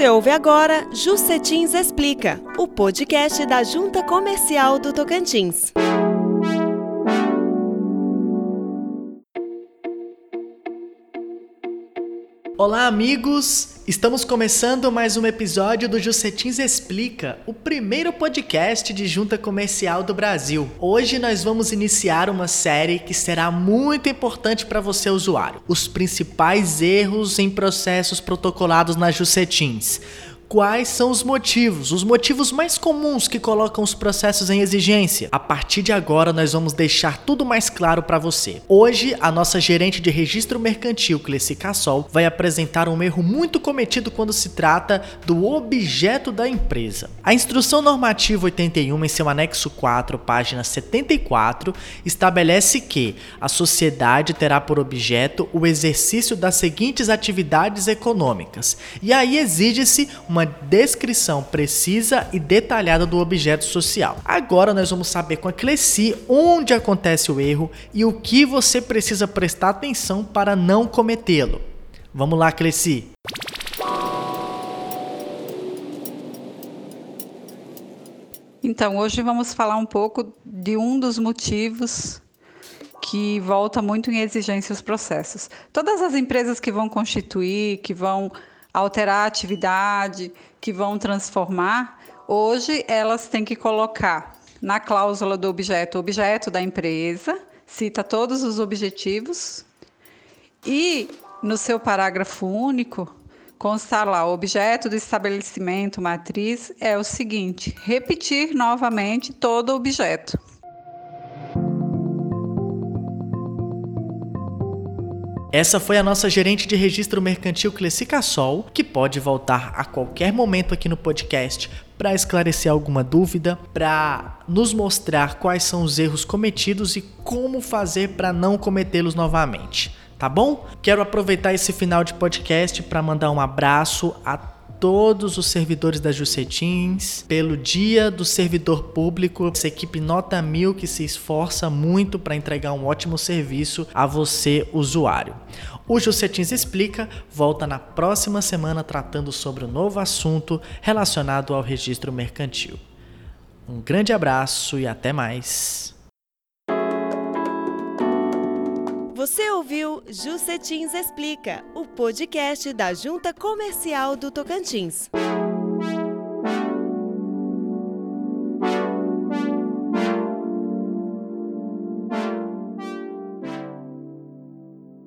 Você ouve agora Jucetins Explica, o podcast da Junta Comercial do Tocantins. Olá, amigos! Estamos começando mais um episódio do Jucetins Explica, o primeiro podcast de junta comercial do Brasil. Hoje nós vamos iniciar uma série que será muito importante para você, usuário: os principais erros em processos protocolados na Jucetins quais são os motivos, os motivos mais comuns que colocam os processos em exigência. A partir de agora, nós vamos deixar tudo mais claro para você. Hoje, a nossa gerente de registro mercantil, Cleci Cassol, vai apresentar um erro muito cometido quando se trata do objeto da empresa. A Instrução Normativa 81, em seu anexo 4, página 74, estabelece que a sociedade terá por objeto o exercício das seguintes atividades econômicas. E aí exige-se uma uma descrição precisa e detalhada do objeto social. Agora nós vamos saber com a Cleci onde acontece o erro e o que você precisa prestar atenção para não cometê-lo. Vamos lá, Cleci. Então, hoje vamos falar um pouco de um dos motivos que volta muito em exigência os processos. Todas as empresas que vão constituir, que vão alterar a atividade, que vão transformar, hoje elas têm que colocar na cláusula do objeto objeto da empresa, cita todos os objetivos e no seu parágrafo único constar lá o objeto do estabelecimento matriz é o seguinte: repetir novamente todo o objeto. Essa foi a nossa gerente de registro mercantil Cleci Cassol, que pode voltar a qualquer momento aqui no podcast para esclarecer alguma dúvida, para nos mostrar quais são os erros cometidos e como fazer para não cometê-los novamente. Tá bom? Quero aproveitar esse final de podcast para mandar um abraço a todos os servidores da Jucetins, pelo Dia do Servidor Público, essa equipe nota mil que se esforça muito para entregar um ótimo serviço a você, usuário. O Jucetins Explica volta na próxima semana tratando sobre um novo assunto relacionado ao registro mercantil. Um grande abraço e até mais. Você ouviu Jucetins Explica, o podcast da Junta Comercial do Tocantins.